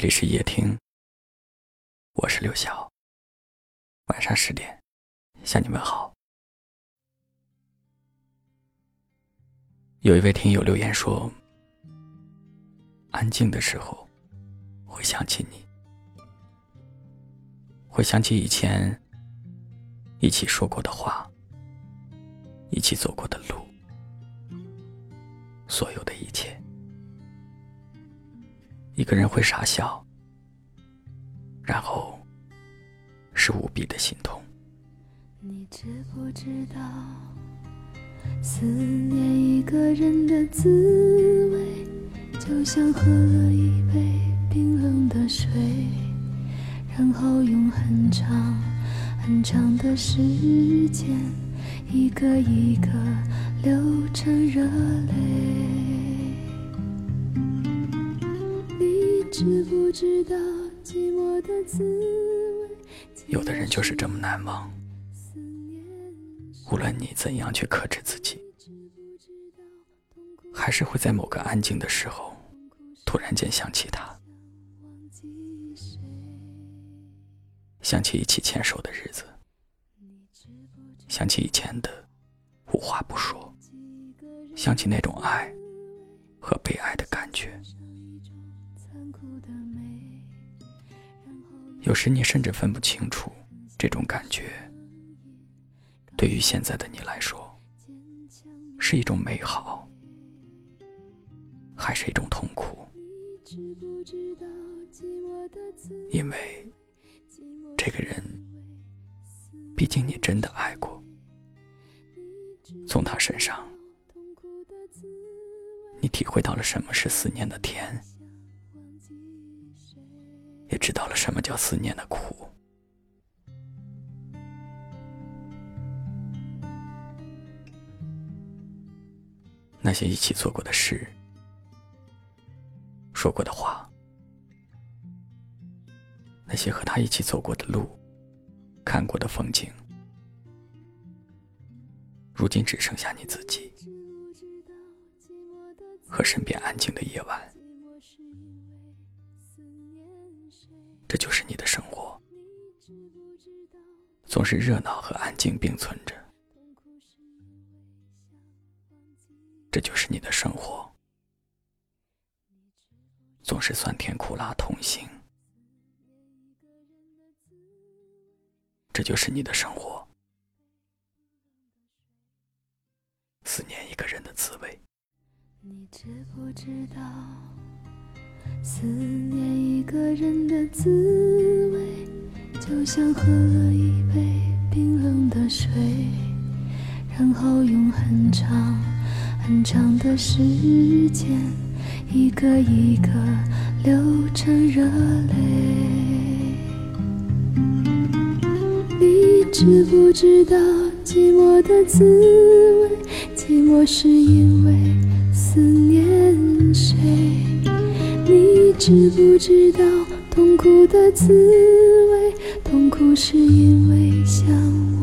这里是夜听，我是刘晓。晚上十点，向你们好。有一位听友留言说：“安静的时候，会想起你，会想起以前一起说过的话，一起走过的路，所有的一切。”一个人会傻笑，然后是无比的心痛。你知不知道，思念一个人的滋味，就像喝了一杯冰冷的水，然后用很长很长的时间，一个一个流成热泪。知不知道寂寞的滋味？有的人就是这么难忘，无论你怎样去克制自己，还是会在某个安静的时候，突然间想起他，想起一起牵手的日子，想起以前的无话不说，想起那种爱和被爱的感觉。有时你甚至分不清楚，这种感觉对于现在的你来说，是一种美好，还是一种痛苦？因为这个人，毕竟你真的爱过，从他身上，你体会到了什么是思念的甜。知道了什么叫思念的苦。那些一起做过的事，说过的话，那些和他一起走过的路，看过的风景，如今只剩下你自己和身边安静的夜晚。这就是你的生活，总是热闹和安静并存着。这就是你的生活，总是酸甜苦辣同行。这就是你的生活，思念一个人的滋味。你知不知道？思念个人的滋味，就像喝了一杯冰冷的水，然后用很长很长的时间，一个一个流成热泪。你知不知道寂寞的滋味？寂寞是因为思念谁？你知不知道痛苦的滋味？痛苦是因为想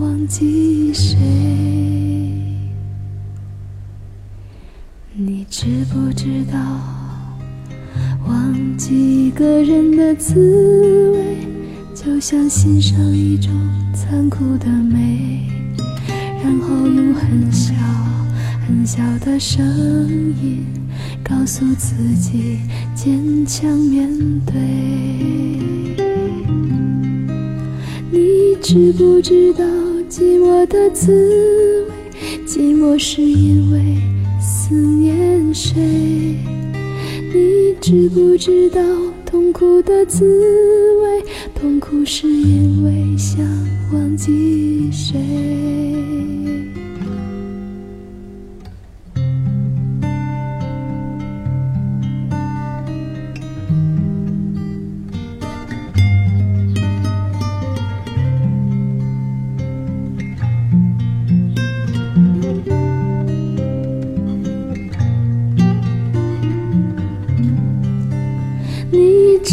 忘记谁？你知不知道忘记一个人的滋味，就像欣赏一种残酷的美，然后用很小很小的声音。告诉自己坚强面对。你知不知道寂寞的滋味？寂寞是因为思念谁？你知不知道痛苦的滋味？痛苦是因为想忘记谁？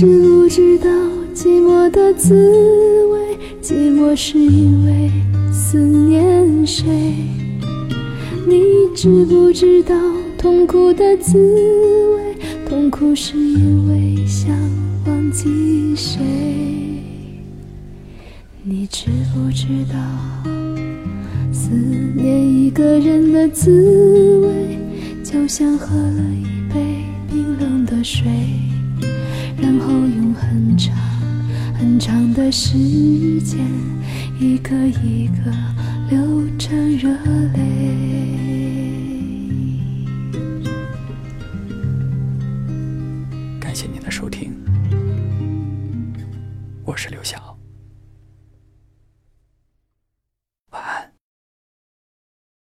知不知道寂寞的滋味？寂寞是因为思念谁？你知不知道痛苦的滋味？痛苦是因为想忘记谁？你知不知道，思念一个人的滋味，就像喝了一杯冰冷的水，然后用很长很长的时间，一个一个流成热泪。感谢您的收听，我是刘晓。